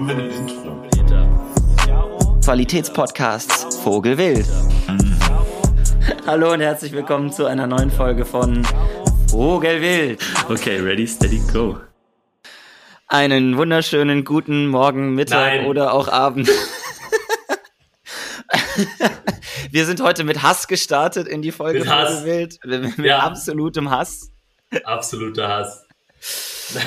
haben wir ein Intro. Qualitätspodcasts Vogelwild. Hallo und herzlich willkommen zu einer neuen Folge von Vogelwild. Okay, ready, steady, go. Einen wunderschönen guten Morgen, Mittag Nein. oder auch Abend. Wir sind heute mit Hass gestartet in die Folge Mit Hass. Vogelwild. Mit Ja. absolutem Hass. Absoluter Hass.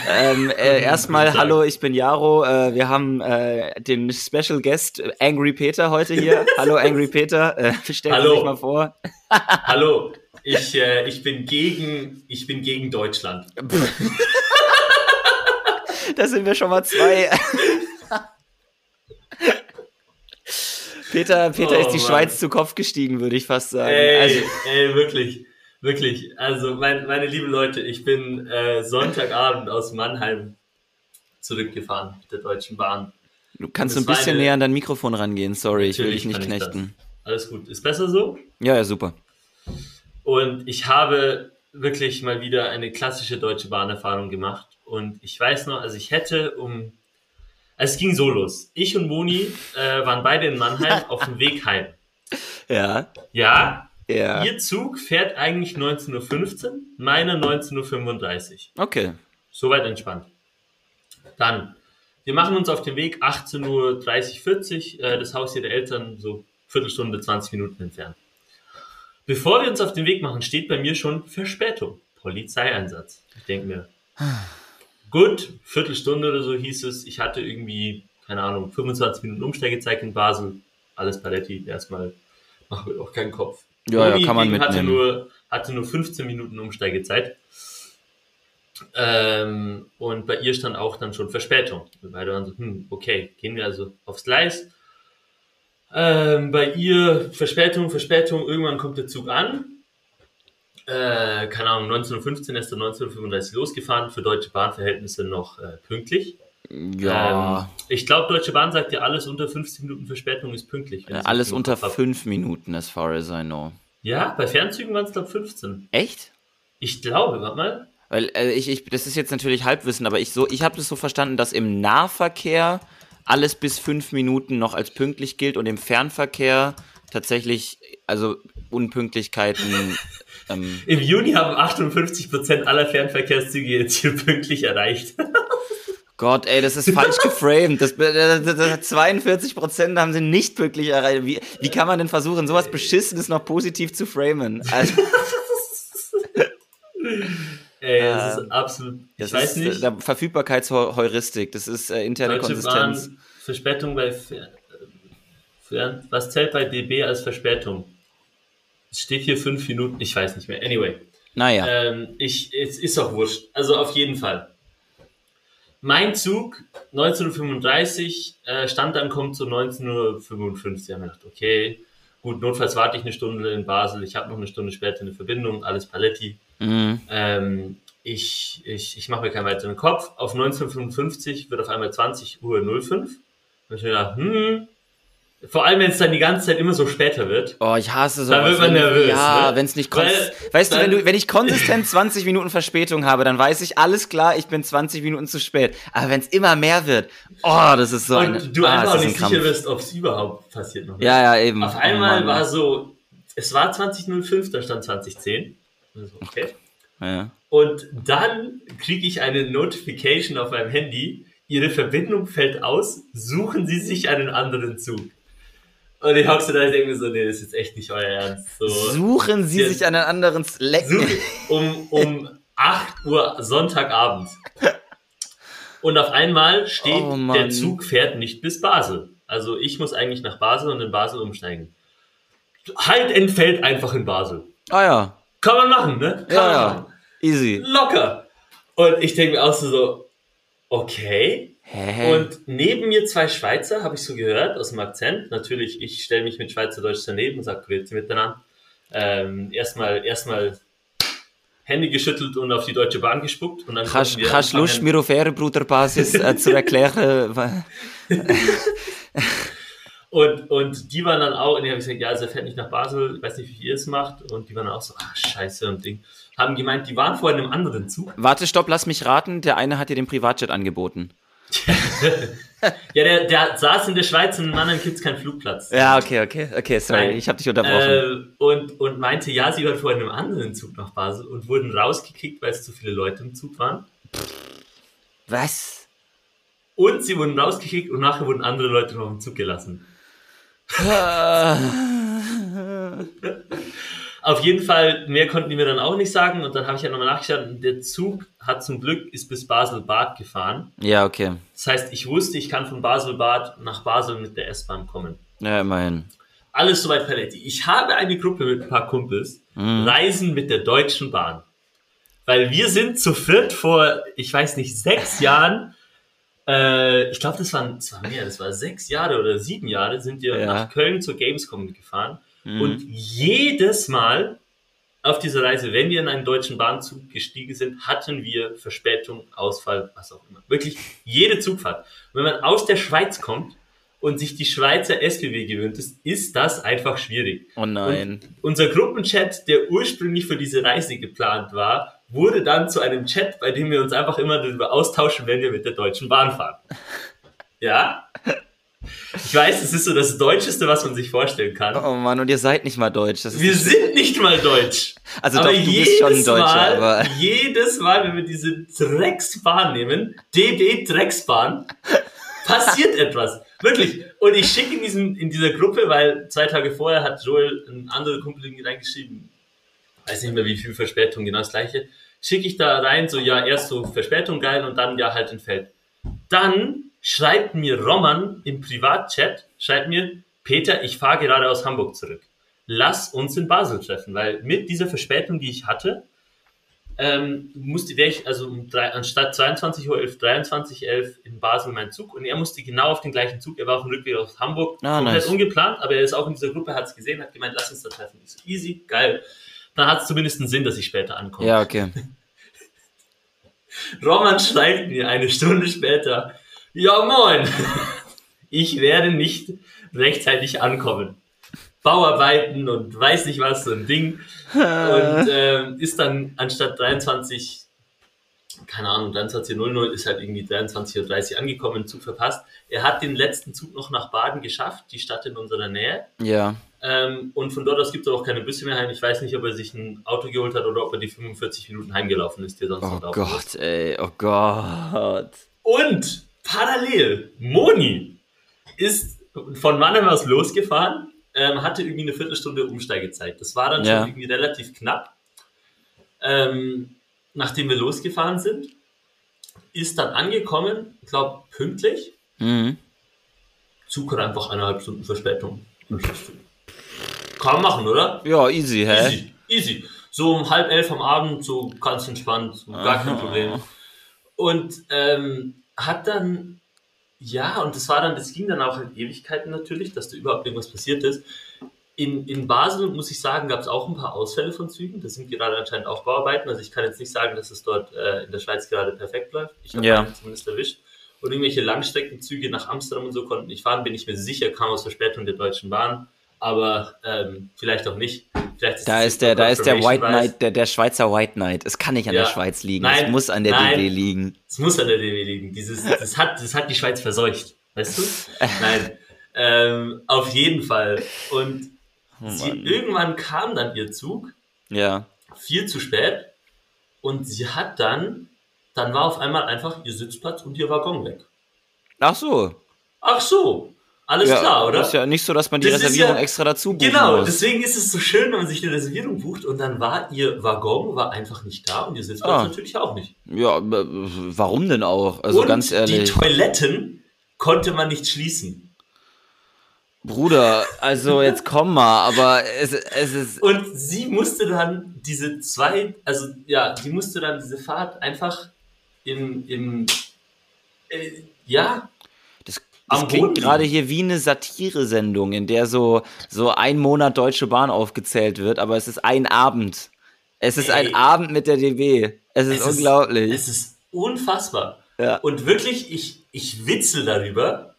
Ähm, äh, erstmal, hallo, ich bin Jaro. Äh, wir haben äh, den Special Guest Angry Peter heute hier. hallo, Angry Peter. Äh, stell Hallo. dich mal vor. Hallo, ich, äh, ich bin gegen, ich bin gegen Deutschland. Da sind wir schon mal zwei. Peter, Peter Oh, ist die Mann. Schweiz zu Kopf gestiegen, würde ich fast sagen. Ey, Also, ey, wirklich, wirklich. Also, mein, meine lieben Leute, ich bin äh, Sonntagabend aus Mannheim zurückgefahren mit der Deutschen Bahn. du kannst ein bisschen eine- näher an dein Mikrofon rangehen. Sorry, ich will dich nicht knechten. Alles gut. Ist besser so? Ja, ja, super. Und ich habe wirklich mal wieder eine klassische Deutsche Bahnerfahrung gemacht. Und ich weiß noch, also ich hätte um. Also es ging so los. Ich und Moni äh, waren beide in Mannheim auf dem Weg heim. Ja, Ja, ja. ihr Zug fährt eigentlich 19.15 Uhr, meiner 19.35 Uhr. Okay. Soweit entspannt. Dann, wir machen uns auf den Weg 18.30 Uhr, 40, äh, das Haus ihrer Eltern so Viertelstunde, 20 Minuten entfernt. Bevor wir uns auf den Weg machen, steht bei mir schon Verspätung, Polizeieinsatz. Ich denke mir, gut, Viertelstunde oder so hieß es. Ich hatte irgendwie, keine Ahnung, 25 Minuten Umsteigezeit in Basel. Alles Paletti, erstmal machen wir doch keinen Kopf. Ja, ja, kann man hingegen hatte mitnehmen. nur, hatte nur 15 Minuten Umsteigezeit. Ähm, und bei ihr stand auch dann schon Verspätung. Wir beide waren so, hm, okay, gehen wir also aufs Gleis. Ähm, bei ihr Verspätung, Verspätung, irgendwann kommt der Zug an. Äh, keine Ahnung, 1915 ist er 1935 losgefahren, für Deutsche Bahnverhältnisse noch äh, pünktlich. Ja, Ähm, ich glaube, Deutsche Bahn sagt ja, alles unter 50 Minuten Verspätung ist pünktlich. wenn äh, ich alles unter Kopf hab. fünf Minuten, as far as I know. Ja, bei Fernzügen waren es, glaube 15. Echt? Ich glaube, warte mal. Weil äh, ich, ich, das ist jetzt natürlich Halbwissen, aber ich so, ich habe das so verstanden, dass im Nahverkehr alles bis fünf Minuten noch als pünktlich gilt und im Fernverkehr tatsächlich, also Unpünktlichkeiten. ähm, Im Juni haben 58% aller Fernverkehrszüge ihr Ziel pünktlich erreicht. Gott, ey, das ist falsch geframed. Das, das, das, das 42 Prozent haben sie nicht pünktlich erreicht. Wie, wie kann man denn versuchen, sowas Beschissenes noch positiv zu framen? Also, Ey, das ist absolut. Ich das weiß ist äh, nicht. der Verfügbarkeitsheuristik. Das ist äh, interne Deutsche Konsistenz. Bahn, Verspätung bei Fern Was zählt bei DB als Verspätung? Es steht hier fünf Minuten, ich weiß nicht mehr. Anyway. Naja. Ähm, ich, es ist auch wurscht. Also auf jeden Fall. Mein Zug 1935 äh, stand dann kommt so 19.55 Uhr. Ich habe mir gedacht, okay, gut, notfalls warte ich eine Stunde in Basel. Ich habe noch eine Stunde später eine Verbindung, alles Paletti. Mhm. Ähm, ich ich, ich mache mir keinen weiteren Kopf. Auf 1955 wird auf einmal 20 Uhr 05. Da hab ich mir gedacht, hm, vor allem wenn es dann die ganze Zeit immer so später wird. Oh, ich hasse so. Da wird man nervös, Ja, ne? wenn es nicht konsistent. Weißt du, wenn dann- du, wenn ich konsistent 20 Minuten Verspätung habe, dann weiß ich alles klar, ich bin 20 Minuten zu spät. Aber wenn es immer mehr wird, oh, das ist so. Und du ah, einfach auch nicht ein sicher bist, ob es überhaupt passiert noch. Ja, ja, eben. Auf Oh einmal Mann. war so, es war 2005, da stand 2010. Also, Okay. Ja. Und dann kriege ich eine Notification auf meinem Handy. Ihre Verbindung fällt aus. Suchen Sie sich einen anderen Zug. Und ich hocke so da und denke mir so, nee, das ist jetzt echt nicht euer Ernst. So, Suchen Sie sich einen anderen Slack. Um, um 8 Uhr Sonntagabend. Und auf einmal steht, Oh, der Zug fährt nicht bis Basel. Also ich muss eigentlich nach Basel und in Basel umsteigen. Halt entfällt einfach in Basel. Ah ja. Kann man machen, ne? Kann Ja, man ja. machen. Easy. Locker. Und ich denke mir auch so, okay. Hä? Und neben mir zwei Schweizer, habe ich so gehört, aus dem Akzent. Natürlich, ich stelle mich mit Schweizerdeutsch daneben und sage Grüezi miteinander. Ähm, erstmal, erstmal Hände geschüttelt und auf die Deutsche Bahn gespuckt. Und dann Kannst wir kannst du Lust, mir auf Ehrenbruderbasis äh, zu erklären? Und, und die waren dann auch, und die haben gesagt, ja, also er fährt nicht nach Basel, ich weiß nicht, wie ihr es macht. Und die waren auch so, ah, scheiße und Ding. Haben gemeint, die waren vorher in einem anderen Zug. Warte, stopp, lass mich raten. Der eine hat dir den Privatjet angeboten. Ja, der, der saß in der Schweiz und Mannheim gibt es keinen Flugplatz. Ja, okay, okay, okay, sorry, Nein. ich habe dich unterbrochen. Äh, und, und meinte, ja, sie waren vor einem anderen Zug nach Basel und wurden rausgekickt, weil es zu viele Leute im Zug waren. Was? Und sie wurden rausgekickt und nachher wurden andere Leute noch im Zug gelassen. Auf jeden Fall, mehr konnten die mir dann auch nicht sagen. Und dann habe ich ja nochmal nachgeschaut. Und der Zug hat zum Glück ist bis Basel-Bad gefahren. ja, okay. Das heißt, ich wusste, ich kann von Basel-Bad nach Basel mit der S-Bahn kommen. Ja, immerhin. Alles soweit paletti. Ich habe eine Gruppe mit ein paar Kumpels, reisen mit der Deutschen Bahn. Weil wir sind zu viert vor, ich weiß nicht, sechs Jahren, äh, ich glaube, das waren, das war mehr, das war sechs Jahre oder sieben Jahre, sind wir Ja. nach Köln zur Gamescom gefahren. Und jedes Mal auf dieser Reise, wenn wir in einen deutschen Bahnzug gestiegen sind, hatten wir Verspätung, Ausfall, was auch immer. Wirklich jede Zugfahrt. Und wenn man aus der Schweiz kommt und sich die Schweizer SBB gewöhnt ist, ist das einfach schwierig. Oh nein. Und unser Gruppenchat, der ursprünglich für diese Reise geplant war, wurde dann zu einem Chat, bei dem wir uns einfach immer darüber austauschen, wenn wir mit der Deutschen Bahn fahren. Ja? Ich weiß, es ist so das Deutscheste, was man sich vorstellen kann. Oh Mann, und ihr seid nicht mal deutsch. Wir sind nicht mal deutsch. Also aber doch, du bist jedes schon ein Deutscher, Mal, aber- jedes Mal, wenn wir diese Drecksbahn nehmen, DB Drecksbahn, passiert etwas. Wirklich. Und ich schicke in, diesem, in dieser Gruppe, weil zwei Tage vorher hat Joel, ein anderer Kumpel, reingeschrieben, weiß nicht mehr wie viel Verspätung, genau das gleiche, schicke ich da rein, so ja, erst so Verspätung geil und dann ja halt entfällt. Dann schreibt mir Roman im Privatchat, schreibt mir, Peter, ich fahre gerade aus Hamburg zurück. Lass uns in Basel treffen, weil mit dieser Verspätung, die ich hatte, ähm, musste wäre ich also um drei, anstatt 22.11 Uhr 23.11 Uhr in Basel mein Zug und er musste genau auf den gleichen Zug, er war auf dem Rückweg aus Hamburg, Ah, komplett nice. ungeplant, aber er ist auch in dieser Gruppe, hat es gesehen, hat gemeint, lass uns da treffen. Ich so, easy, geil. Dann hat es zumindest einen Sinn, dass ich später ankomme. Ja, okay. Roman schreibt mir eine Stunde später, ja moin, ich werde nicht rechtzeitig ankommen. Bauarbeiten und weiß nicht was, so ein Ding. Und ähm, ist dann anstatt 23, keine Ahnung, 23.00 ist halt irgendwie 23.30 Uhr angekommen, Zug verpasst. Er hat den letzten Zug noch nach Baden geschafft, die Stadt in unserer Nähe. Ja. Ähm, und von dort aus gibt es auch keine Busse mehr heim. Ich weiß nicht, ob er sich ein Auto geholt hat oder ob er die 45 Minuten heimgelaufen ist, die er sonst Oh. Gott, ey. Oh Gott. Und parallel, Moni ist von Mannheim aus losgefahren, ähm, hatte irgendwie eine Viertelstunde Umsteigezeit. Das war dann Ja. schon irgendwie relativ knapp. Ähm, nachdem wir losgefahren sind, ist dann angekommen, ich glaube pünktlich. Mhm. Zug hat einfach eineinhalb Stunden Verspätung. Kann man machen, oder? Ja, easy, hä? Easy, easy. So um halb elf am Abend, so ganz entspannt, gar kein Aha. Problem. Und ähm, hat dann, ja, und das war dann, das ging dann auch in Ewigkeiten natürlich, dass da überhaupt irgendwas passiert ist. In, in Basel, muss ich sagen, gab es auch ein paar Ausfälle von Zügen. Das sind gerade anscheinend auch Bauarbeiten. Also ich kann jetzt nicht sagen, dass es dort äh, in der Schweiz gerade perfekt läuft. Ich habe Ja. zumindest erwischt. Und irgendwelche Langstreckenzüge nach Amsterdam und so konnten nicht fahren, bin ich mir sicher, kam aus Verspätung der Deutschen Bahn. Aber ähm, vielleicht auch nicht. Vielleicht Da es ist der, da ist der White. Knight, der, der Schweizer White Knight. Es kann nicht an Ja. der Schweiz liegen. Nein, es muss an der nein. DB liegen. Es muss an der DB liegen. Dieses, das, hat, das hat die Schweiz verseucht. Weißt du? Nein. Ähm, auf jeden Fall. Und sie, Oh Mann. irgendwann kam dann ihr Zug, Ja. viel zu spät. Und sie hat dann, dann war auf einmal einfach ihr Sitzplatz und ihr Waggon weg. Ach so. Ach so. Alles ja, klar, oder? Ist ja nicht so, dass man die Das Reservierung ja- extra dazu buchen Genau, muss. deswegen ist es so schön, wenn man sich eine Reservierung bucht und dann war ihr Waggon war einfach nicht da und ihr Sitzplatz Ah. natürlich auch nicht. Ja, äh, warum denn auch? Also und ganz die ehrlich. Toiletten konnte man nicht schließen. Bruder, also jetzt komm mal, aber es, es ist. Und sie musste dann diese zwei, also ja, die musste dann diese Fahrt einfach im, im äh, ja, Das, klingt gerade hier wie eine Satire-Sendung, in der so, so ein Monat Deutsche Bahn aufgezählt wird, aber es ist ein Abend. Es ist Ey. ein Abend mit der DB. Es ist Es ist- unglaublich. es ist unfassbar. Ja. Und wirklich, ich, ich witzel darüber,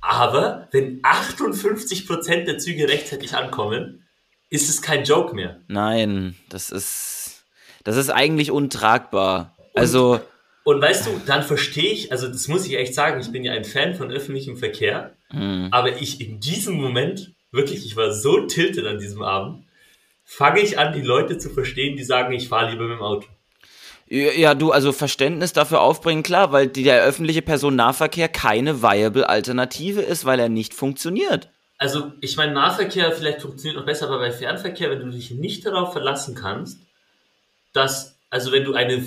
aber wenn 58% der Züge rechtzeitig ankommen, ist es kein Joke mehr. Nein, das ist, das ist eigentlich untragbar. Also, Und weißt du, dann verstehe ich, also das muss ich echt sagen, ich bin ja ein Fan von öffentlichem Verkehr, Mhm. aber ich in diesem Moment, wirklich, ich war so tiltet an diesem Abend, fange ich an, die Leute zu verstehen, die sagen, ich fahre lieber mit dem Auto. Ja, du, also Verständnis dafür aufbringen, klar, weil der öffentliche Personennahverkehr keine viable Alternative ist, weil er nicht funktioniert. Also, ich meine, Nahverkehr vielleicht funktioniert noch besser, aber bei Fernverkehr, wenn du dich nicht darauf verlassen kannst, dass, also wenn du eine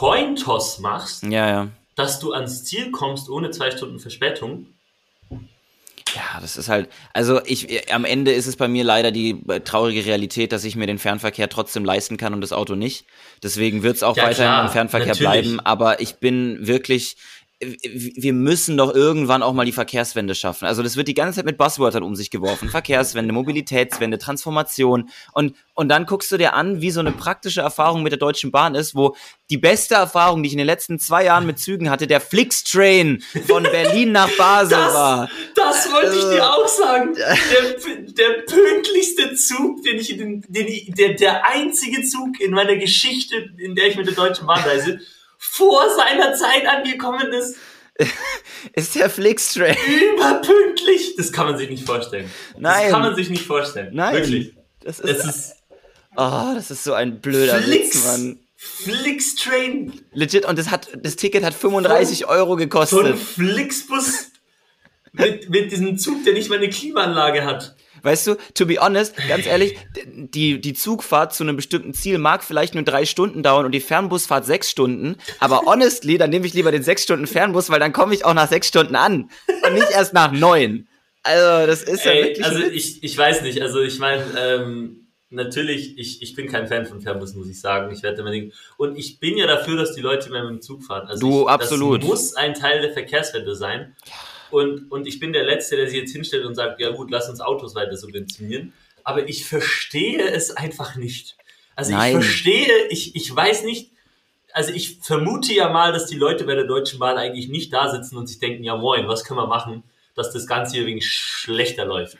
Cointoss machst, Ja, ja. dass du ans Ziel kommst ohne zwei Stunden Verspätung, Ja, das ist halt, also ich, am Ende ist es bei mir leider die äh, traurige Realität, dass ich mir den Fernverkehr trotzdem leisten kann und das Auto nicht. Deswegen wird es auch Ja, weiterhin klar, im Fernverkehr natürlich. bleiben, aber ich bin wirklich, wir müssen doch irgendwann auch mal die Verkehrswende schaffen. Also das wird die ganze Zeit mit Buzzwörtern um sich geworfen. Verkehrswende, Mobilitätswende, Transformation. Und, und dann guckst du dir an, wie so eine praktische Erfahrung mit der Deutschen Bahn ist, wo die beste Erfahrung, die ich in den letzten zwei Jahren mit Zügen hatte, der Flixtrain von Berlin nach Basel Das- war. Das wollte ich dir auch sagen. Der, der pünktlichste Zug, den ich in den, den der, der einzige Zug in meiner Geschichte, in der ich mit der Deutschen Bahn reise, vor seiner Zeit angekommen ist, Ist der Flixtrain. überpünktlich. Das kann man sich nicht vorstellen. Nein. Das kann man sich nicht vorstellen. Nein. Wirklich. Das ist, ist oh, das ist so ein blöder Flix. Witz, Mann. Flixtrain Legit, und das hat, das Ticket hat 35 Euro so ein gekostet. Flixbus mit, mit diesem Zug, der nicht mal eine Klimaanlage hat. Weißt du, to be honest, ganz ehrlich, die, die Zugfahrt zu einem bestimmten Ziel mag vielleicht nur drei Stunden dauern und die Fernbusfahrt sechs Stunden. Aber honestly, dann nehme ich lieber den sechs Stunden Fernbus, weil dann komme ich auch nach sechs Stunden an. Und nicht erst nach neun. Also, das ist ja Ey, wirklich. also ich, ich weiß nicht, also ich meine, ähm, natürlich, ich, ich bin kein Fan von Fernbus, muss ich sagen. Ich werde immer denken. Und ich bin ja dafür, dass die Leute mehr mit dem Zug fahren. Also Du, ich, absolut. Das muss ein Teil der Verkehrswende sein. Und, und ich bin der Letzte, der sich jetzt hinstellt und sagt, ja gut, lass uns Autos weiter subventionieren. Aber ich verstehe es einfach nicht. Also Nein. ich verstehe, ich, ich weiß nicht, also ich vermute ja mal, dass die Leute bei der Deutschen Bahn eigentlich nicht da sitzen und sich denken, ja moin, was können wir machen, dass das Ganze hier wegen schlechter läuft.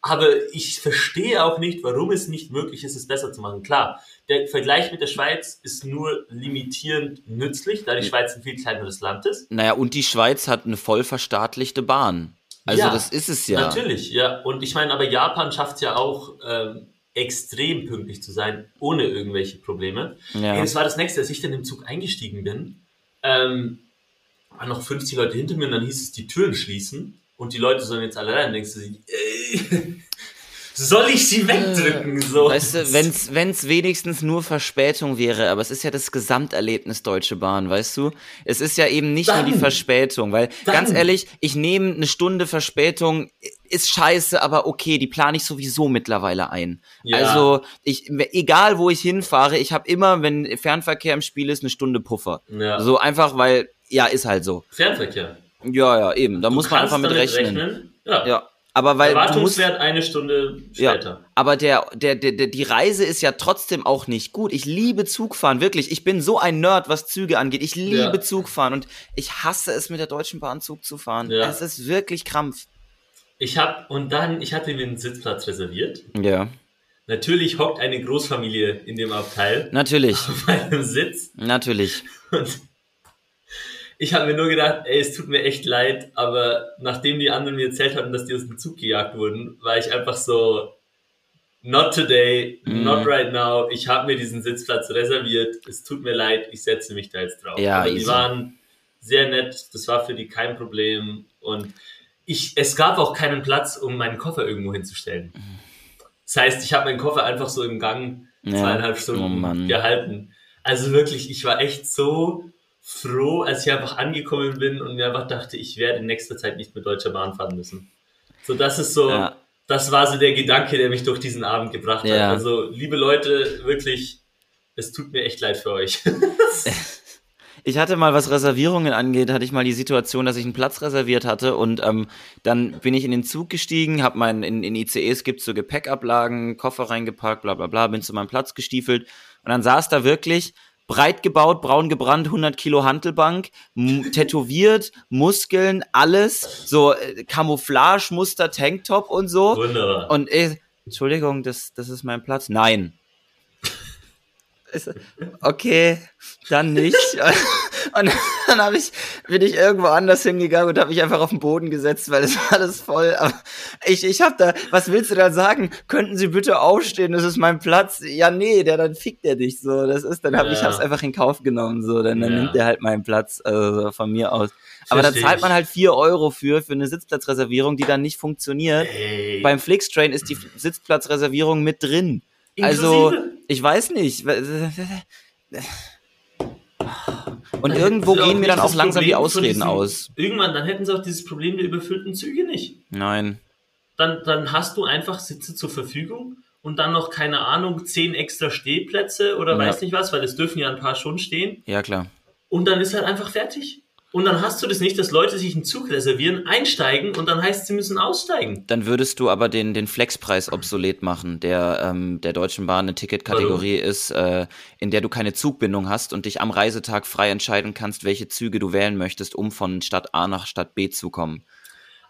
Aber ich verstehe auch nicht, warum es nicht möglich ist, es besser zu machen. Klar, der Vergleich mit der Schweiz ist nur limitierend nützlich, da die Schweiz ein viel kleineres Land ist. Naja, und die Schweiz hat eine voll verstaatlichte Bahn. Also, Ja, das ist es ja. Natürlich, ja. Und ich meine, aber Japan schafft es ja auch, ähm, extrem pünktlich zu sein, ohne irgendwelche Probleme. Ja. Ey, das war das nächste, als ich dann im Zug eingestiegen bin. Ähm, waren noch 50 Leute hinter mir und dann hieß es, die Türen schließen und die Leute sollen jetzt alle rein. Denkst du, ey, soll ich sie wegdrücken? So. Weißt du, wenn's, wenn's wenigstens nur Verspätung wäre, aber es ist ja das Gesamterlebnis Deutsche Bahn, weißt du? Es ist ja eben nicht nur die Dann- Verspätung, weil dann- ganz ehrlich, ich nehme eine Stunde Verspätung, ist scheiße, aber okay, die plane ich sowieso mittlerweile ein. Ja. Also, ich, egal wo ich hinfahre, ich habe immer, wenn Fernverkehr im Spiel ist, eine Stunde Puffer. Ja. So einfach, weil, ja, ist halt so. Fernverkehr. Ja, ja, eben. Da Du muss man einfach mit damit rechnen. Ja. Ja. Aber weil du musst, Erwartungswert eine Stunde später. ja, aber der, der, der, der, die Reise ist ja trotzdem auch nicht gut. Ich liebe Zugfahren, wirklich. Ich bin so ein Nerd, was Züge angeht. Ich liebe Ja. Zugfahren und ich hasse es, mit der Deutschen Bahn Zug zu fahren. Ja. Es ist wirklich Krampf. Ich habe und dann, ich hatte mir einen Sitzplatz reserviert. Ja, Natürlich hockt eine Großfamilie in dem Abteil natürlich, auf meinem Sitz natürlich. und ich habe mir nur gedacht, ey, es tut mir echt leid, aber nachdem die anderen mir erzählt hatten, dass die aus dem Zug gejagt wurden, war ich einfach so, not today, Mhm. not right now. Ich habe mir diesen Sitzplatz reserviert. Es tut mir leid, ich setze mich da jetzt drauf. Ja, aber die waren sehr nett, das war für die kein Problem und ich, es gab auch keinen Platz, um meinen Koffer irgendwo hinzustellen. Das heißt, ich habe meinen Koffer einfach so im Gang Ja. zweieinhalb Oh Stunden Mann. gehalten. Also wirklich, ich war echt so froh, als ich einfach angekommen bin und mir einfach dachte, ich werde in nächster Zeit nicht mit Deutscher Bahn fahren müssen. So, das ist so, Ja. das war so der Gedanke, der mich durch diesen Abend gebracht hat. Ja. Also, liebe Leute, wirklich, es tut mir echt leid für euch. Ich hatte mal, was Reservierungen angeht, hatte ich mal die Situation, dass ich einen Platz reserviert hatte und ähm, dann bin ich in den Zug gestiegen, habe meinen, in, in ICEs gibt's so Gepäckablagen, Koffer reingepackt, bla bla bla, bin zu meinem Platz gestiefelt und dann saß da wirklich breit gebaut, braun gebrannt, 100 Kilo Hantelbank, tätowiert, Muskeln, alles, so äh, Camouflage-Muster, Tanktop und so. Wunderbar. Und ich, Entschuldigung, das, das ist mein Platz. Nein. Okay, dann nicht. Und dann hab ich, bin ich irgendwo anders hingegangen und habe mich einfach auf den Boden gesetzt, weil es war alles voll. Aber ich, ich hab da, was willst du da sagen? Könnten Sie bitte aufstehen? Das ist mein Platz. Ja, nee, der dann fickt er dich so. Das ist, dann hab ja. ich hab's einfach in Kauf genommen so. Dann, dann ja. nimmt er halt meinen Platz also von mir aus. Aber da zahlt man halt vier Euro für, für eine Sitzplatzreservierung, die dann nicht funktioniert. Ey. Beim Flixtrain ist die Sitzplatzreservierung mit drin. Also, ich weiß nicht. Und irgendwo gehen mir dann auch langsam Problem die Ausreden aus. Irgendwann, dann hätten sie auch dieses Problem der überfüllten Züge nicht. Nein. Dann, dann hast du einfach Sitze zur Verfügung und dann noch, keine Ahnung, zehn extra Stehplätze oder ja. weiß nicht was, weil es dürfen ja ein paar schon stehen. Ja, klar. Und dann ist halt einfach fertig. Und dann hast du das nicht, dass Leute sich einen Zug reservieren, einsteigen und dann heißt, sie müssen aussteigen. Dann würdest du aber den, den Flexpreis obsolet machen, der ähm, der Deutschen Bahn eine Ticketkategorie ist, äh, in der du keine Zugbindung hast und dich am Reisetag frei entscheiden kannst, welche Züge du wählen möchtest, um von Stadt A nach Stadt B zu kommen.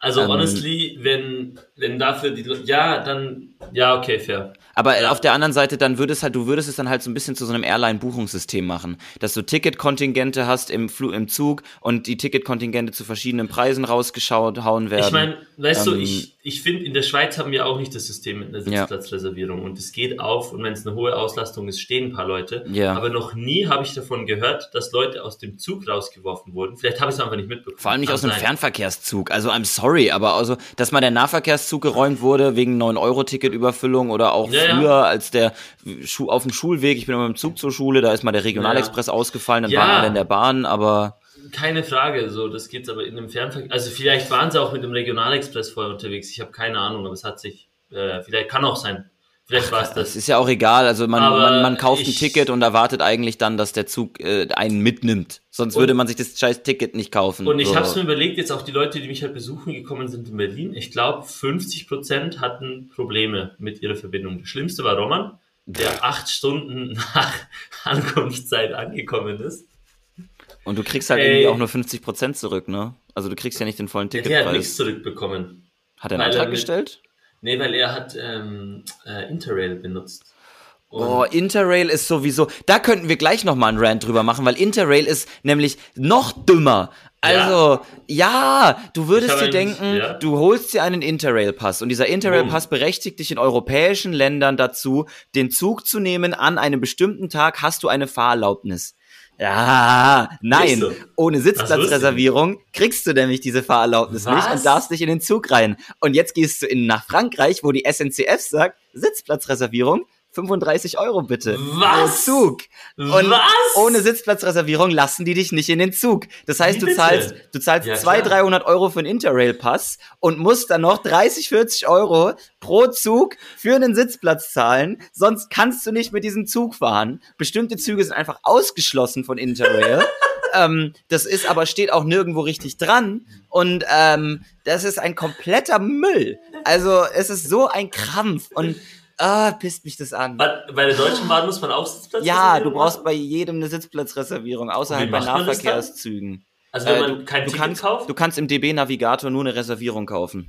Also ähm, honestly, wenn, wenn dafür die ja, dann ja, okay, fair. Aber ja. auf der anderen Seite, dann würdest halt, du würdest es dann halt so ein bisschen zu so einem Airline-Buchungssystem machen, dass du Ticketkontingente hast im Fl im Zug und die Ticketkontingente zu verschiedenen Preisen rausgeschaut hauen werden. Ich meine, weißt ähm, du, ich, ich finde, in der Schweiz haben wir auch nicht das System mit einer Sitzplatzreservierung ja. und es geht auf und wenn es eine hohe Auslastung ist, stehen ein paar Leute. Ja. Aber noch nie habe ich davon gehört, dass Leute aus dem Zug rausgeworfen wurden. Vielleicht habe ich es einfach nicht mitbekommen. Vor allem nicht aus einem Fernverkehrszug. Also I'm sorry, aber also, dass mal der Nahverkehrszug geräumt wurde wegen 9-Euro-Ticketüberfüllung oder auch ja, früher ja. als der Schu auf dem Schulweg, ich bin immer mit dem Zug zur Schule, da ist mal der Regionalexpress ja. ausgefallen, dann waren alle in der Bahn, aber keine Frage, so das geht's aber in dem Fernverkehr. Also vielleicht waren sie auch mit dem Regionalexpress vorher unterwegs. Ich habe keine Ahnung, aber es hat sich äh, vielleicht kann auch sein. Vielleicht war es das. Das ist ja auch egal. Also man, man, man kauft ein Ticket und erwartet eigentlich dann, dass der Zug äh, einen mitnimmt. Sonst würde man sich das scheiß Ticket nicht kaufen. Und ich so. habe es mir überlegt, jetzt auch die Leute, die mich halt besuchen gekommen sind in Berlin. Ich glaube, 50 Prozent hatten Probleme mit ihrer Verbindung. Das Schlimmste war Roman, der acht Stunden nach Ankunftszeit angekommen ist. Und du kriegst halt Ey. irgendwie auch nur 50 Prozent zurück, ne? Also du kriegst ja nicht den vollen Ticketpreis. Der hat nichts zurückbekommen. Hat er einen Antrag gestellt? Nee, weil er hat ähm, äh, Interrail benutzt. Und oh, Interrail ist sowieso, da könnten wir gleich nochmal einen Rant drüber machen, weil Interrail ist nämlich noch dümmer. Also, ja, ja du würdest dir denken, ja. du holst dir einen Interrail-Pass und dieser Interrail-Pass berechtigt dich in europäischen Ländern dazu, den Zug zu nehmen an einem bestimmten Tag hast du eine Fahrerlaubnis. Ja, nein. Ohne Sitzplatzreservierung kriegst du nämlich diese Fahrerlaubnis Was? nicht und darfst nicht in den Zug rein. Und jetzt gehst du in, nach Frankreich, wo die SNCF sagt, Sitzplatzreservierung, 35 Euro bitte. Was? Zug. Und Was? ohne Sitzplatzreservierung lassen die dich nicht in den Zug. Das heißt, du zahlst, du zahlst ja, 200, 300 Euro für einen Interrail-Pass und musst dann noch 30, 40 Euro pro Zug für einen Sitzplatz zahlen. Sonst kannst du nicht mit diesem Zug fahren. Bestimmte Züge sind einfach ausgeschlossen von Interrail. ähm, das ist aber, steht auch nirgendwo richtig dran. Und ähm, das ist ein kompletter Müll. Also es ist so ein Krampf. Und Ah, pisst mich das an. Bei, der Deutschen Bahn muss man auch Sitzplatz Ja, du brauchst bei jedem eine Sitzplatzreservierung, außer halt bei Nahverkehrszügen. Also wenn äh, man kein du Ticket kannst, kauft? Du kannst im DB-Navigator nur eine Reservierung kaufen.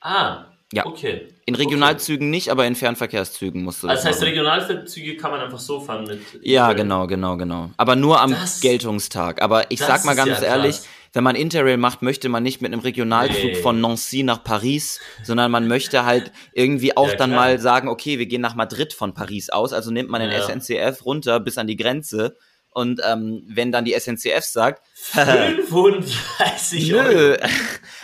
Ah, ja. okay. In Regionalzügen okay. nicht, aber in Fernverkehrszügen musst du das Also das heißt, machen. Regionalzüge kann man einfach so fahren mit... Ja, genau, genau, genau. Aber nur am das, Geltungstag. Aber ich sag mal ganz ja ehrlich, krass wenn man Interrail macht, möchte man nicht mit einem Regionalzug nee. von Nancy nach Paris, sondern man möchte halt irgendwie auch ja, dann mal sagen, okay, wir gehen nach Madrid von Paris aus, also nimmt man den. SNCF runter bis an die Grenze und ähm, wenn dann die SNCF sagt, 35 Nö.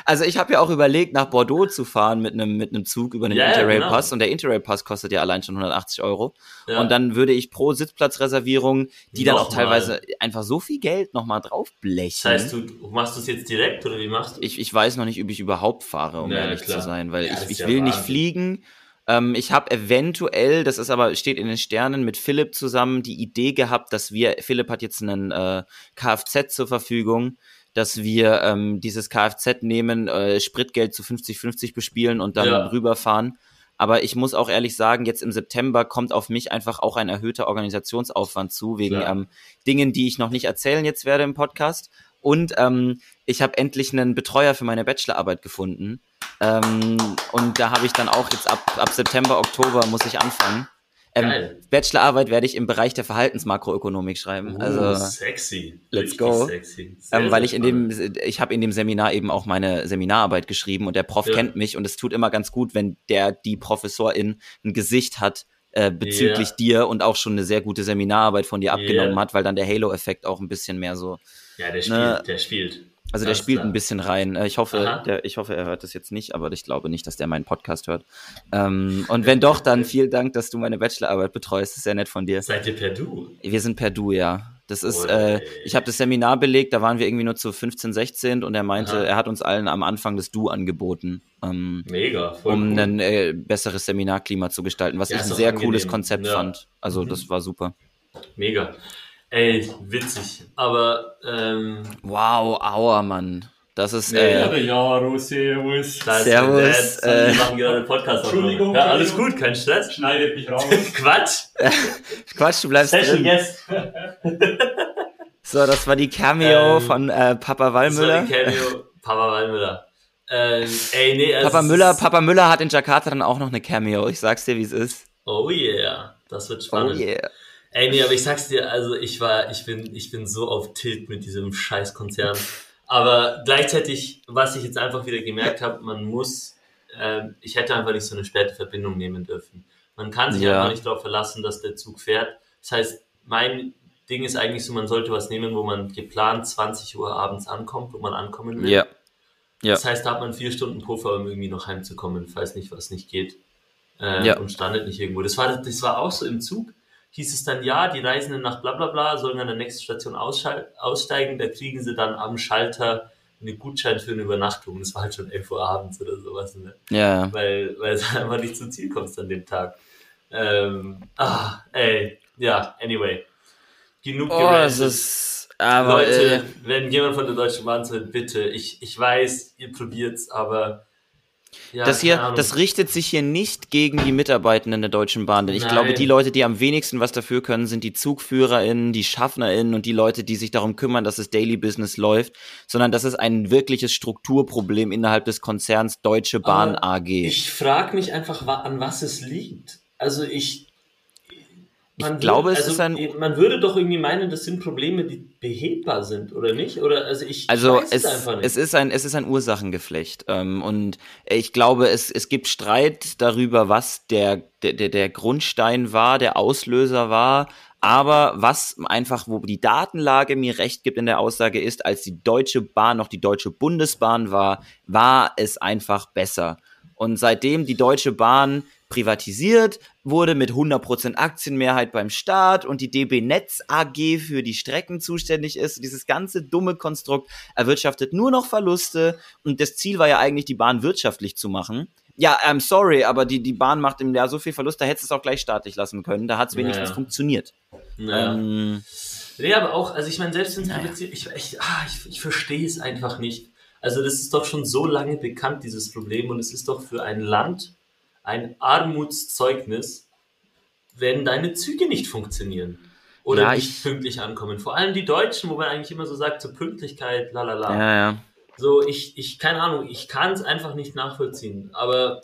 Also ich habe ja auch überlegt, nach Bordeaux zu fahren mit einem mit einem Zug über den ja, Interrail-Pass. Genau. Und der Interrail-Pass kostet ja allein schon 180 Euro. Ja. Und dann würde ich pro Sitzplatzreservierung, die dann auch teilweise einfach so viel Geld nochmal draufblechen. Das heißt, du machst es jetzt direkt oder wie machst du? Ich, ich weiß noch nicht, ob ich überhaupt fahre, um ja, ehrlich klar. zu sein, weil ich, ich will nicht fliegen. Ähm, ich habe eventuell, das ist aber, steht in den Sternen, mit Philipp zusammen die Idee gehabt, dass wir, Philipp hat jetzt einen äh, Kfz zur Verfügung, dass wir ähm, dieses Kfz nehmen, äh, Spritgeld zu 50-50 bespielen und dann ja. rüberfahren. Aber ich muss auch ehrlich sagen, jetzt im September kommt auf mich einfach auch ein erhöhter Organisationsaufwand zu, wegen ähm, Dingen, die ich noch nicht erzählen jetzt werde im Podcast. Und ähm, ich habe endlich einen Betreuer für meine Bachelorarbeit gefunden. Ähm, und da habe ich dann auch jetzt ab, ab September, Oktober muss ich anfangen. Ähm. Bachelorarbeit werde ich im Bereich der Verhaltensmakroökonomik schreiben. Uh, also sexy. let's go. Sexy. Ähm, weil ich in dem, ich habe in dem Seminar eben auch meine Seminararbeit geschrieben und der Prof Ja. kennt mich und es tut immer ganz gut, wenn der, die Professorin ein Gesicht hat äh, bezüglich Ja. dir und auch schon eine sehr gute Seminararbeit von dir abgenommen Ja. hat, weil dann der Halo-Effekt auch ein bisschen mehr so, Ja, der spielt, ne, der spielt. Also der spielt ein bisschen rein. Äh, Ich hoffe, der, ich hoffe, er hört das jetzt nicht, aber ich glaube nicht, dass der meinen Podcast hört. Ähm, und wenn doch, dann vielen Dank, dass du meine Bachelorarbeit betreust. Das ist sehr nett von dir. Seid ihr per Du? Wir sind per Du, ja. Das ist, äh, ich habe das Seminar belegt, da waren wir irgendwie nur zu 15, 16 und er meinte, Aha. er hat uns allen am Anfang das Du angeboten, ähm, Mega, voll um cool. ein äh, besseres Seminarklima zu gestalten, was Ja, ich ein sehr angenehm. cooles Konzept Ja. fand. Also Mhm. das war super. Mega. Ey, witzig. Aber ähm, Wow, aua, Mann. Das ist, Nee, äh, aber Jaro, servus. Servus, äh, wir machen gerade einen Podcast. Entschuldigung, Ja, alles gut, kein Stress. Schneidet mich raus. Quatsch. Quatsch, du bleibst Special drin. Guest. So, das war die Cameo Ähm, von äh, Papa Das war Wallmüller. die Cameo. Papa Wallmüller. Ähm, ey, nee, also Papa Müller, ist- Papa Müller hat in Jakarta dann auch noch eine Cameo. Ich sag's dir, wie es ist. Oh yeah, das wird Oh spannend. yeah. Ey, nee, aber ich sag's dir, also ich war, ich bin, ich bin so auf Tilt mit diesem Scheißkonzern. Aber gleichzeitig, was ich jetzt einfach wieder gemerkt habe, man muss, ähm, ich hätte einfach nicht so eine späte Verbindung nehmen dürfen. Man kann sich Ja. einfach nicht darauf verlassen, dass der Zug fährt. Das heißt, mein Ding ist eigentlich so, man sollte was nehmen, wo man geplant 20 Uhr abends ankommt, wo man ankommen will. Ja. Ja. Das heißt, da hat man vier Stunden Puffer, um irgendwie noch heimzukommen, falls nicht was nicht geht. Äh, Ja. Und standet nicht irgendwo. Das war, das war auch so im Zug. Hieß es dann, ja, die Reisenden nach bla bla bla sollen an der nächsten Station aussteigen. Da kriegen sie dann am Schalter einen Gutschein für eine Übernachtung. Das war halt schon 11 Uhr abends oder sowas. Ne? Ja. Weil, weil du einfach nicht zum Ziel kommst an dem Tag. Ähm, ah, ey, ja, anyway. Genug Oh, ist, aber, Leute, äh, wenn jemand von der Deutschen Bahn zuhört, bitte, ich, ich weiß, ihr probiert's, aber ja, das hier, das richtet sich hier nicht gegen die Mitarbeitenden der Deutschen Bahn, denn ich Nein. glaube, die Leute, die am wenigsten was dafür können, sind die ZugführerInnen, die SchaffnerInnen und die Leute, die sich darum kümmern, dass das Daily Business läuft, sondern das ist ein wirkliches Strukturproblem innerhalb des Konzerns Deutsche Bahn Aber AG. Ich frage mich einfach, an was es liegt. Also ich. Man glaube, würde, es also ist ein- Man würde doch irgendwie meinen, das sind Probleme, die behebbar sind, oder nicht? Oder also ich, Also ich weiß es, es einfach nicht. es ist ein es ist ein Ursachengeflecht ähm, und ich glaube es es gibt Streit darüber was der der- der Grundstein war der Auslöser war aber was einfach wo die Datenlage mir recht gibt in der Aussage ist als die Deutsche Bahn noch die Deutsche Bundesbahn war war es einfach besser und seitdem die Deutsche Bahn privatisiert wurde mit 100% Aktienmehrheit beim Staat und die DB Netz AG für die Strecken zuständig ist. Dieses ganze dumme Konstrukt erwirtschaftet nur noch Verluste und das Ziel war ja eigentlich, die Bahn wirtschaftlich zu machen. Ja, I'm sorry, aber die, die Bahn macht im Jahr so viel Verlust, da hättest du es auch gleich staatlich lassen können. Da hat es wenigstens Naja. funktioniert. naja. Ähm, Nee, aber auch, also ich meine, selbst wenn es Naja. ich, ich, ah, ich, ich verstehe es einfach nicht. Also das ist doch schon so lange bekannt, dieses Problem, und es ist doch für ein Land ein Armutszeugnis, wenn deine Züge nicht funktionieren oder Ja, nicht ich- pünktlich ankommen. Vor allem die Deutschen, wo man eigentlich immer so sagt, zur Pünktlichkeit, lalala. ja, ja. So, ich, ich, keine Ahnung, ich kann es einfach nicht nachvollziehen. Aber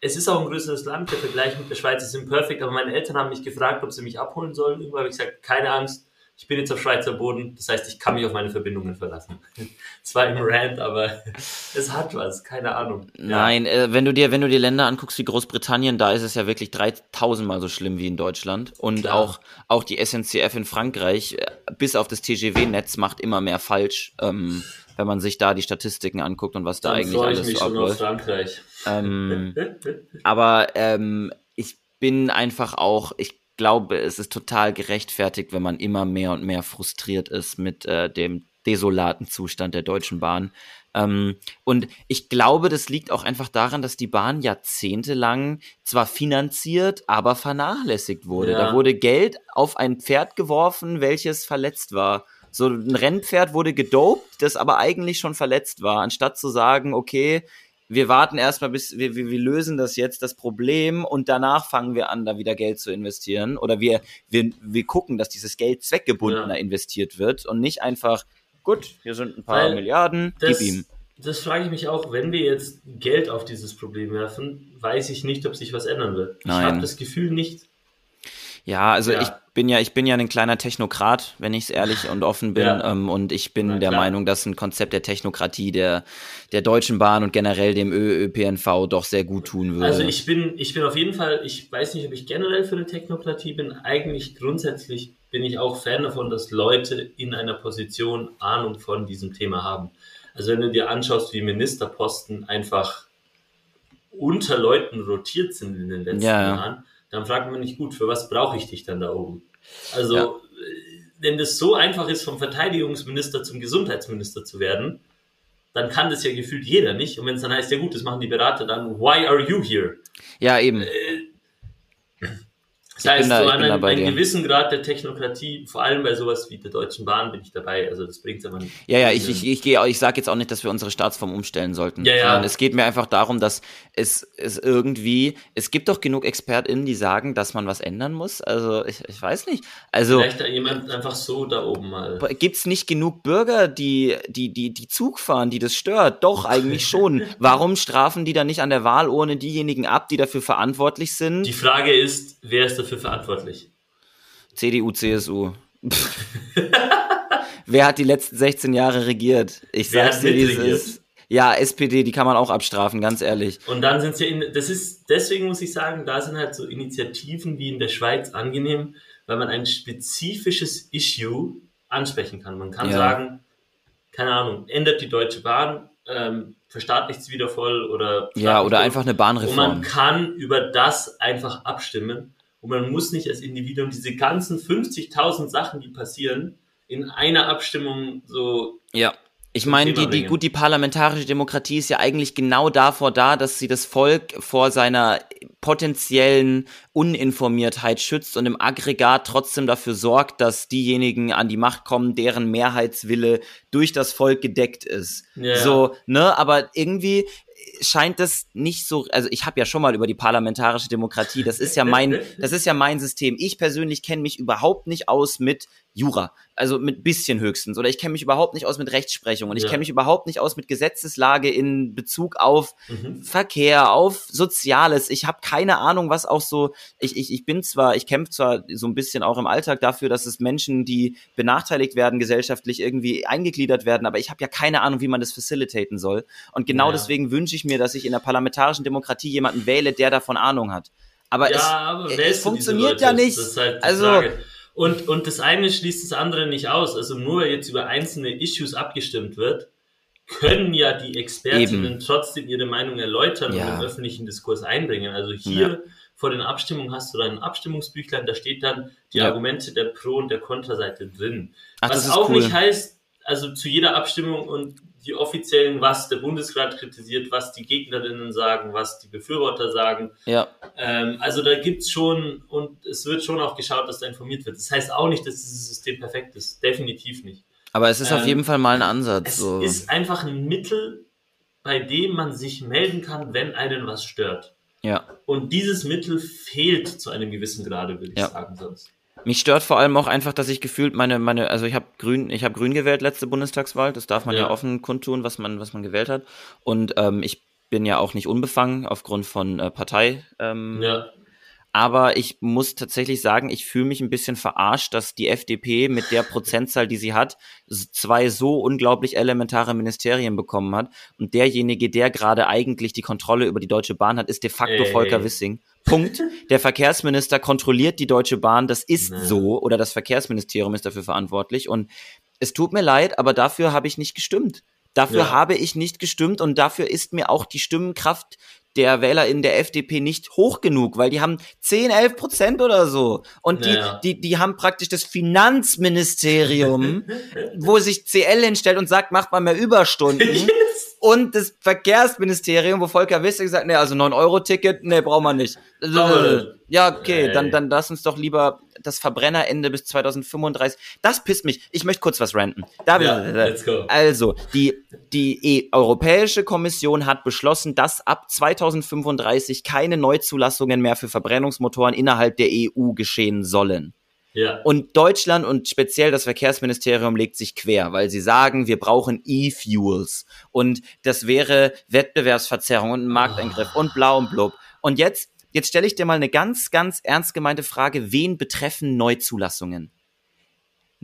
es ist auch ein größeres Land. Der Vergleich mit der Schweiz ist imperfekt. Aber meine Eltern haben mich gefragt, ob sie mich abholen sollen. Irgendwann habe ich gesagt, keine Angst. Ich bin jetzt auf Schweizer Boden. Das heißt, ich kann mich auf meine Verbindungen verlassen. Es war im Rant, aber es hat was. Keine Ahnung. Ja. Nein, äh, wenn du dir, wenn du dir Länder anguckst wie Großbritannien, da ist es ja wirklich 3000 Mal so schlimm wie in Deutschland. Und Klar. auch, auch die SNCF in Frankreich, äh, bis auf das TGW-Netz, macht immer mehr falsch, ähm, wenn man sich da die Statistiken anguckt und was da Dann eigentlich freue ich alles mich so schon auf abläuft. Frankreich. Ähm, aber ähm, ich bin einfach auch, ich glaube, es ist total gerechtfertigt, wenn man immer mehr und mehr frustriert ist mit äh, dem desolaten Zustand der Deutschen Bahn. Ähm, und ich glaube, das liegt auch einfach daran, dass die Bahn jahrzehntelang zwar finanziert, aber vernachlässigt wurde. Ja. Da wurde Geld auf ein Pferd geworfen, welches verletzt war. So ein Rennpferd wurde gedopt, das aber eigentlich schon verletzt war, anstatt zu sagen, okay, wir warten erstmal bis, wir, wir, wir lösen das jetzt, das Problem, und danach fangen wir an, da wieder Geld zu investieren. Oder wir, wir, wir gucken, dass dieses Geld zweckgebundener Ja. investiert wird und nicht einfach, gut, hier sind ein paar Weil Milliarden, Das, gib ihm. das frage ich mich auch, wenn wir jetzt Geld auf dieses Problem werfen, weiß ich nicht, ob sich was ändern wird. Ich Nein. habe das Gefühl nicht. Ja, also ja. ich bin ja, ich bin ja ein kleiner Technokrat, wenn ich es ehrlich und offen bin. Ja. Ähm, und ich bin der Meinung, dass ein Konzept der Technokratie der, der Deutschen Bahn und generell dem ÖÖPNV doch sehr gut tun würde. Also ich bin, ich bin auf jeden Fall, ich weiß nicht, ob ich generell für eine Technokratie bin. Eigentlich grundsätzlich bin ich auch Fan davon, dass Leute in einer Position Ahnung von diesem Thema haben. Also wenn du dir anschaust, wie Ministerposten einfach unter Leuten rotiert sind in den letzten ja, Jahren, dann fragt man nicht gut, für was brauche ich dich dann da oben? Also, ja. wenn es so einfach ist, vom Verteidigungsminister zum Gesundheitsminister zu werden, dann kann das ja gefühlt jeder nicht. Und wenn es dann heißt, ja gut, das machen die Berater, dann why are you here? Ja, eben. Das heißt, da, so an einem, einem gewissen Grad der Technokratie, vor allem bei sowas wie der Deutschen Bahn, bin ich dabei. Also das bringt aber nicht. Ja, ja, ich, ich, ich, ich, ich sage jetzt auch nicht, dass wir unsere Staatsform umstellen sollten. Ja, ja. Es geht mir einfach darum, dass es, es irgendwie, es gibt doch genug ExpertInnen, die sagen, dass man was ändern muss. Also ich, ich weiß nicht. Also, Vielleicht da jemand einfach so da oben mal. Gibt es nicht genug Bürger, die, die, die, die Zug fahren, die das stört? Doch, eigentlich schon. Warum strafen die dann nicht an der Wahlurne diejenigen ab, die dafür verantwortlich sind? Die Frage ist, wer ist dafür dafür verantwortlich? CDU, CSU. Wer hat die letzten 16 Jahre regiert? Ich Wer sag's dir, wie es ist. Ja, SPD, die kann man auch abstrafen, ganz ehrlich. Und dann sind ja, in, das ist, deswegen muss ich sagen, da sind halt so Initiativen wie in der Schweiz angenehm, weil man ein spezifisches Issue ansprechen kann. Man kann ja. sagen, keine Ahnung, ändert die Deutsche Bahn, ähm, verstaatlicht es wieder voll oder. Ja, oder einfach eine Bahnreform. Und man kann über das einfach abstimmen und man muss nicht als Individuum diese ganzen 50.000 Sachen, die passieren, in einer Abstimmung so. Ja. Ich meine, die, die, gut, die parlamentarische Demokratie ist ja eigentlich genau davor da, dass sie das Volk vor seiner potenziellen Uninformiertheit schützt und im Aggregat trotzdem dafür sorgt, dass diejenigen an die Macht kommen, deren Mehrheitswille durch das Volk gedeckt ist. Ja. So, ne, aber irgendwie scheint das nicht so, also ich habe ja schon mal über die parlamentarische Demokratie, das ist ja mein, das ist ja mein System. Ich persönlich kenne mich überhaupt nicht aus mit Jura, also mit bisschen höchstens, oder ich kenne mich überhaupt nicht aus mit Rechtsprechung und ich ja. kenne mich überhaupt nicht aus mit Gesetzeslage in Bezug auf mhm. Verkehr, auf Soziales. Ich habe keine Ahnung, was auch so, ich, ich, ich bin zwar, ich kämpfe zwar so ein bisschen auch im Alltag dafür, dass es Menschen, die benachteiligt werden, gesellschaftlich irgendwie eingegliedert werden, aber ich habe ja keine Ahnung, wie man das facilitaten soll. Und genau ja. deswegen wünsche ich mir, dass ich in der parlamentarischen Demokratie jemanden wähle, der davon Ahnung hat. Aber ja, es, aber es funktioniert ja nicht. Halt also Frage. Und, und das eine schließt das andere nicht aus. Also nur weil jetzt über einzelne Issues abgestimmt wird, können ja die Expertinnen Eben. trotzdem ihre Meinung erläutern ja. und im öffentlichen Diskurs einbringen. Also hier ja. vor den Abstimmungen hast du dann ein Abstimmungsbüchlein, da steht dann die ja. Argumente der Pro- und der Kontraseite drin. Ach, Was auch cool. nicht heißt, also zu jeder Abstimmung und die offiziellen, was der Bundesrat kritisiert, was die Gegnerinnen sagen, was die Befürworter sagen. Ja. Ähm, also da gibt's schon und es wird schon auch geschaut, dass da informiert wird. Das heißt auch nicht, dass dieses System perfekt ist. Definitiv nicht. Aber es ist ähm, auf jeden Fall mal ein Ansatz. Es so. ist einfach ein Mittel, bei dem man sich melden kann, wenn einen was stört. Ja. Und dieses Mittel fehlt zu einem gewissen Grade, würde ich ja. sagen sonst. Mich stört vor allem auch einfach, dass ich gefühlt meine, meine, also ich habe grün, ich habe grün gewählt letzte Bundestagswahl. Das darf man ja. ja offen kundtun, was man, was man gewählt hat. Und ähm, ich bin ja auch nicht unbefangen aufgrund von äh, Partei. Ähm, ja. Aber ich muss tatsächlich sagen, ich fühle mich ein bisschen verarscht, dass die FDP mit der Prozentzahl, die sie hat, zwei so unglaublich elementare Ministerien bekommen hat. Und derjenige, der gerade eigentlich die Kontrolle über die Deutsche Bahn hat, ist de facto Ey. Volker Wissing. Punkt. Der Verkehrsminister kontrolliert die Deutsche Bahn. Das ist nee. so. Oder das Verkehrsministerium ist dafür verantwortlich. Und es tut mir leid, aber dafür habe ich nicht gestimmt. Dafür ja. habe ich nicht gestimmt und dafür ist mir auch die Stimmenkraft der WählerInnen der FDP nicht hoch genug, weil die haben 10, 11 Prozent oder so. Und naja. die, die, die haben praktisch das Finanzministerium, wo sich CL hinstellt und sagt, macht mal mehr Überstunden. Und das Verkehrsministerium, wo Volker Wissing sagt, nee, also 9-Euro-Ticket, nee, brauchen wir nicht. Ja, okay, dann, dann lass uns doch lieber das Verbrennerende bis 2035. Das pisst mich. Ich möchte kurz was ranten. Da ja, let's go. Also, die, die e Europäische Kommission hat beschlossen, dass ab 2035 keine Neuzulassungen mehr für Verbrennungsmotoren innerhalb der EU geschehen sollen. Ja. Und Deutschland und speziell das Verkehrsministerium legt sich quer, weil sie sagen, wir brauchen E-Fuels. Und das wäre Wettbewerbsverzerrung und ein Markteingriff oh. und blau und blub. Und jetzt jetzt stelle ich dir mal eine ganz, ganz ernst gemeinte Frage. Wen betreffen Neuzulassungen?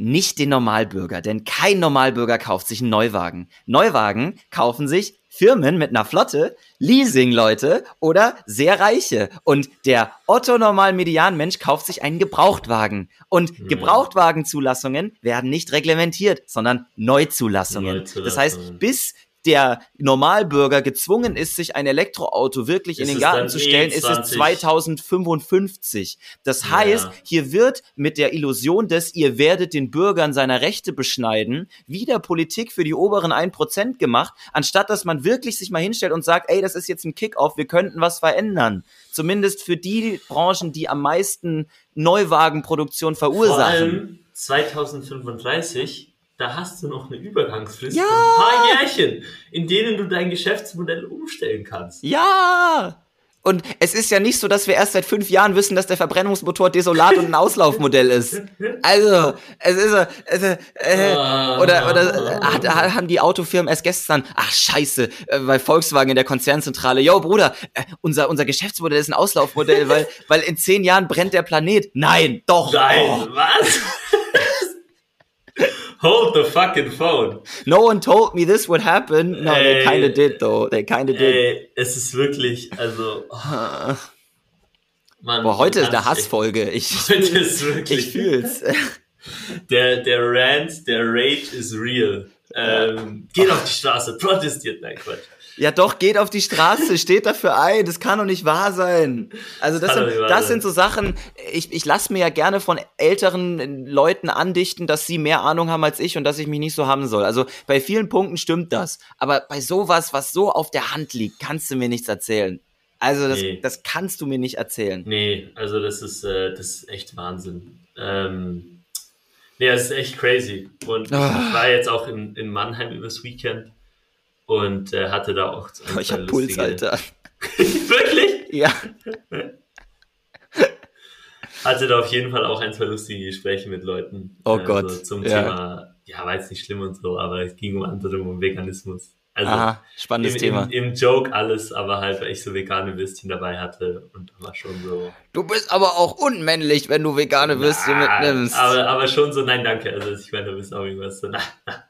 Nicht den Normalbürger, denn kein Normalbürger kauft sich einen Neuwagen. Neuwagen kaufen sich Firmen mit einer Flotte, Leasing-Leute oder sehr Reiche. Und der Otto-Normal-Median-Mensch kauft sich einen Gebrauchtwagen. Und Ja. Gebrauchtwagenzulassungen werden nicht reglementiert, sondern Neuzulassungen. Neuzulassungen. Das heißt, bis der Normalbürger gezwungen ist, sich ein Elektroauto wirklich in Ist den es Garten zu stellen, ist es 20. 2055. Das Ja. heißt, hier wird mit der Illusion des, ihr werdet den Bürgern seiner Rechte beschneiden, wieder Politik für die oberen 1% gemacht, anstatt dass man wirklich sich mal hinstellt und sagt, ey, das ist jetzt ein Kick-Off, wir könnten was verändern. Zumindest für die Branchen, die am meisten Neuwagenproduktion Vor verursachen. allem 2035, da hast du noch eine Übergangsfrist Ja. ein paar Jährchen, in denen du dein Geschäftsmodell umstellen kannst. Ja! Und es ist ja nicht so, dass wir erst seit fünf Jahren wissen, dass der Verbrennungsmotor desolat und ein Auslaufmodell ist. Also, es ist, äh, es, äh, äh, oder, oder äh, hat, ha- haben die Autofirmen erst gestern, ach scheiße, äh, bei Volkswagen in der Konzernzentrale, yo Bruder, äh, unser, unser Geschäftsmodell ist ein Auslaufmodell, weil, weil in zehn Jahren brennt der Planet. Nein, doch. Nein, Oh. was? Hold the fucking phone. No one told me this would happen. No, they Ey. kinda did though. They kinda did. Ey, es ist wirklich, also, oh, Mann, Boah, heute ist eine Hassfolge. Ich, Heute ist wirklich. ich fühl's. Der, der Rant, der Rage is real. Ähm, geht auf die Straße, protestiert, nein, Quatsch. Ja, doch, geht auf die Straße, steht dafür ein. Das kann doch nicht wahr sein. Also das, doch sind, das sind so Sachen, ich, ich lasse mir ja gerne von älteren Leuten andichten, dass sie mehr Ahnung haben als ich und dass ich mich nicht so haben soll. Also bei vielen Punkten stimmt das. Aber bei sowas, was so auf der Hand liegt, kannst du mir nichts erzählen. Also das, Nee. das kannst du mir nicht erzählen. Nee, also das ist, äh, das ist echt Wahnsinn. Ähm, nee, das ist echt crazy. Und Ah. ich war jetzt auch in, in Mannheim übers Weekend und äh, hatte da auch. ein, Ich hab Puls, Alter. Wirklich? Ja. Hatte da auf jeden Fall auch ein, zwei lustige Gespräche mit Leuten. Oh Also Gott, Zum ja. Thema, ja, war jetzt nicht schlimm und so, aber es ging um andere, um Veganismus. Also Aha, spannendes im, Thema. Im, Im Joke alles, aber halt, weil ich so vegane Würstchen dabei hatte und war schon so. Du bist aber auch unmännlich, wenn du vegane Würstchen Na, mitnimmst. Aber, aber schon so, nein, danke. Also ich meine, da bist auch irgendwas so, na, na.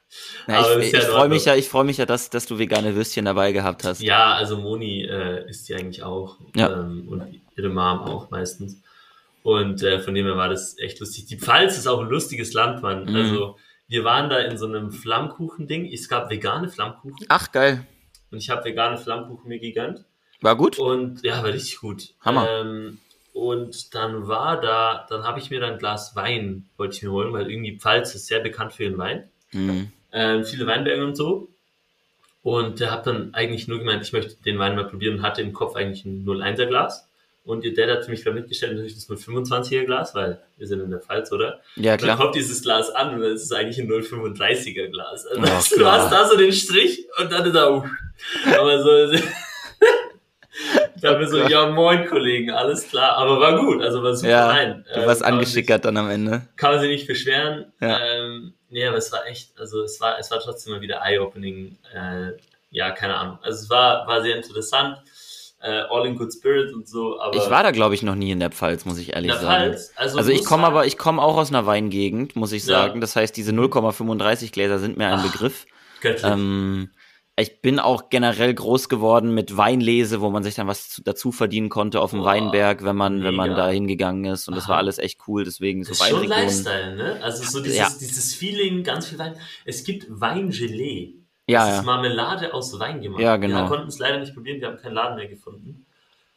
Na, ich ja ich in freue mich ja, ich freue mich ja, dass, dass du vegane Würstchen dabei gehabt hast. Ja, also Moni äh, isst die eigentlich auch. Ja. Ähm, und ihre Mom auch meistens. Und äh, von dem her war das echt lustig. Die Pfalz ist auch ein lustiges Land, Mann. Mhm. Also wir waren da in so einem Flammkuchen-Ding. Es gab vegane Flammkuchen Ach, geil. und ich habe vegane Flammkuchen mir gegönnt. War gut? Und ja, war richtig gut. Hammer. Ähm, und dann war da, dann habe ich mir dann ein Glas Wein, wollte ich mir holen, weil irgendwie Pfalz ist sehr bekannt für ihren Wein. Mhm. Ähm, viele Weinberge und so. Und der hat dann eigentlich nur gemeint, ich möchte den Wein mal probieren und hatte im Kopf eigentlich ein 01er Glas. Und ihr Dad hat für mich gerade mitgestellt, natürlich das 025er Glas, weil wir sind in der Pfalz, oder? Ja, Und dann klar. kommt dieses Glas an und dann ist es eigentlich ein 035er Glas. Also weißt du, klar. hast da so den Strich und dann ist er, uff. aber so, ich dachte mir so, Gott. ja moin Kollegen, alles klar, aber war gut, also war super Ja, rein. Du Ähm, warst kann man sich- angeschickert dann am Ende. kann man sich nicht beschweren. Ja. Ähm, nee, aber es war echt, also es war, es war trotzdem mal wieder eye-opening. Äh, ja, keine Ahnung. Also es war, war sehr interessant. Äh, all in good spirit und so, aber Ich war da, glaube ich, noch nie in der Pfalz, muss ich in ehrlich der sagen. Pfalz. Also, Also ich komme aber, ich komme auch aus einer Weingegend, muss ich Ja. sagen. Das heißt, diese 0,35 Gläser sind mir ein Ach, Begriff. göttlich. Ähm, ich bin auch generell groß geworden mit Weinlese, wo man sich dann was zu, dazu verdienen konnte auf dem Boah, Weinberg, wenn man, wenn man da hingegangen ist. Und das war alles echt cool. Deswegen so das ist schon Weinregionen. Lifestyle, ne? Also so dieses, Ja. dieses Feeling, ganz viel Wein. Es gibt Weingelee. Ja, das ist ja. Marmelade aus Wein gemacht. Ja, genau. Wir konnten es leider nicht probieren, wir haben keinen Laden mehr gefunden,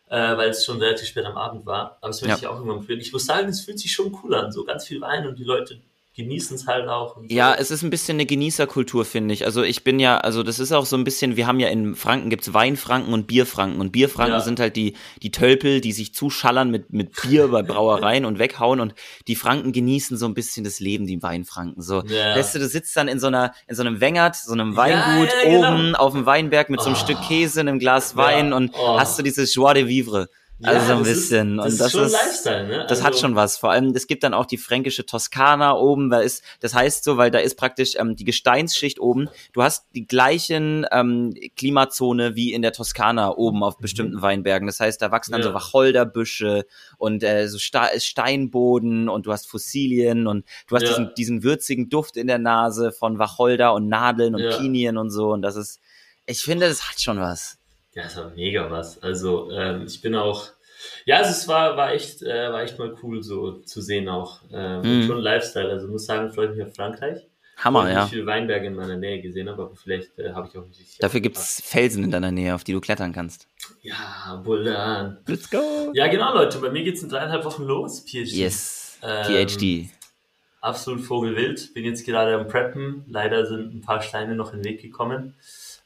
äh, weil es schon relativ spät am Abend war. Aber das möchte Ja. ich auch irgendwann probieren. Ich muss sagen, es fühlt sich schon cool an. So ganz viel Wein und die Leute genießen es halt auch. Ja, es ist ein bisschen eine Genießerkultur, finde ich. Also ich bin ja, also das ist auch so ein bisschen, wir haben ja in Franken gibt's Weinfranken und Bierfranken. Und Bierfranken Ja. sind halt die, die Tölpel, die sich zuschallern mit, mit Bier bei Brauereien und weghauen. Und die Franken genießen so ein bisschen das Leben, die Weinfranken. So, Ja. weißt du, du sitzt dann in so einer, in so einem Wengert, so einem Weingut ja, genau. oben auf dem Weinberg mit so einem Oh. Stück Käse, einem Glas Wein Ja. und Oh. hast du dieses Joie de Vivre. Also so ein das bisschen. Ist, das und ist das schon ist, Lifestyle, ne? Das hat Also- schon was. Vor allem, es gibt dann auch die fränkische Toskana oben. Da ist, das heißt so, weil da ist praktisch ähm, die Gesteinsschicht oben. Du hast die gleichen ähm, Klimazone wie in der Toskana oben auf bestimmten Weinbergen. Das heißt, da wachsen dann Mhm. Ja. so Wacholderbüsche und äh, so Sta Steinboden und du hast Fossilien und du hast Ja. diesen, diesen würzigen Duft in der Nase von Wacholder und Nadeln und Ja. Pinien und so. Und das ist, ich finde, das hat schon was. Ja, es war mega was. Also ähm, ich bin auch, ja, also es war, war echt, äh, war echt mal cool so zu sehen auch. Ähm, Mhm. Schon Lifestyle. Also muss sagen, freut mich auf Frankreich. Hammer, ich ja. nicht viele Weinberge in meiner Nähe gesehen habe, aber vielleicht äh, habe ich auch nicht. Dafür gibt's Felsen in deiner Nähe, auf die du klettern kannst. Ja, Bullan. Let's go! Ja, genau, Leute. Bei mir geht's in dreieinhalb Wochen los. PhD. Yes, Ähm, PhD. Absolut Vogelwild. Bin jetzt gerade am Preppen. Leider sind ein paar Steine noch in den Weg gekommen.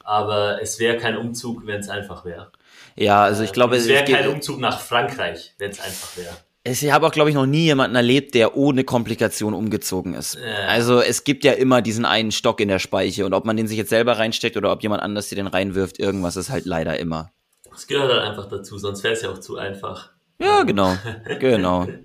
Aber es wäre kein Umzug, wenn es einfach wäre. Ja, also ich glaube, es wäre kein Umzug nach Frankreich, wenn es einfach wäre. ich habe auch, glaube ich, noch nie jemanden erlebt, der ohne Komplikation umgezogen ist. Ja. Also es gibt ja immer diesen einen Stock in der Speiche und ob man den sich jetzt selber reinsteckt oder ob jemand anders dir den reinwirft, irgendwas ist halt leider immer. Es gehört halt einfach dazu, sonst wäre es ja auch zu einfach. Ja, genau, genau.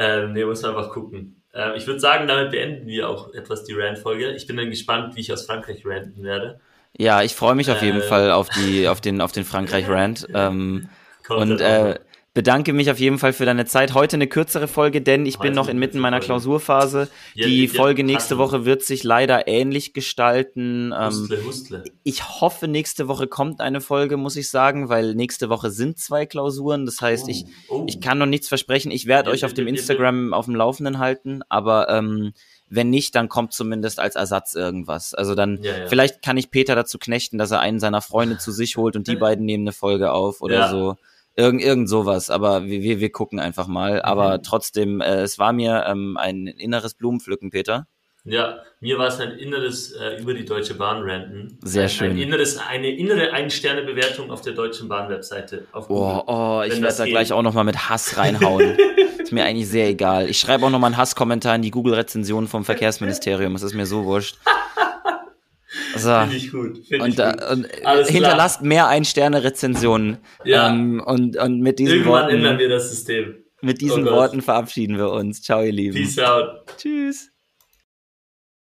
Ähm, nee, muss man einfach gucken. Ähm, ich würde sagen, damit beenden wir auch etwas die Rand-Folge. Ich bin dann gespannt, wie ich aus Frankreich ranten werde. Ja, ich freue mich auf jeden Äh. Fall auf die, auf den, auf den Frankreich-Rant. Ähm, und äh, bedanke mich auf jeden Fall für deine Zeit. Heute eine kürzere Folge, denn ich bin Heute noch eine inmitten meiner. Klausurphase. Ja, Die ja, Folge nächste passen. Woche wird sich leider ähnlich gestalten. Ähm, Hustle, hustle. ich hoffe, nächste Woche kommt eine Folge, muss ich sagen, weil nächste Woche sind zwei Klausuren. Das heißt, ich, Oh, oh. ich kann noch nichts versprechen. Ich werde Ja, euch auf dem Instagram auf dem Laufenden halten, aber ähm, wenn nicht, dann kommt zumindest als Ersatz irgendwas. Also dann, Ja, ja. vielleicht kann ich Peter dazu knechten, dass er einen seiner Freunde zu sich holt und die beiden nehmen eine Folge auf oder Ja. so. Irgend, irgend sowas, aber wir, wir, wir gucken einfach mal. Aber Mhm. trotzdem, äh, es war mir ähm, ein inneres Blumenpflücken, Peter. Ja, mir war es ein inneres äh, über die Deutsche Bahn ranten. Sehr ein, schön. Ein inneres, eine innere Ein-Sterne-Bewertung auf der Deutschen Bahn-Webseite. Oh, oh ich werde das da geht. gleich auch noch mal mit Hass reinhauen. ist mir eigentlich sehr egal. Ich schreibe auch noch mal einen Hasskommentar in die Google-Rezension vom Verkehrsministerium. Es ist mir so wurscht. So. Finde ich gut. Finde ich Und, da, gut. und Alles klar. hinterlasst mehr Ein-Sterne-Rezensionen. Ja. Ähm, und, und mit diesen, Irgendwann ändern Worten, wir das System. mit diesen Oh. Worten verabschieden wir uns. Ciao, ihr Lieben. Peace out. Tschüss.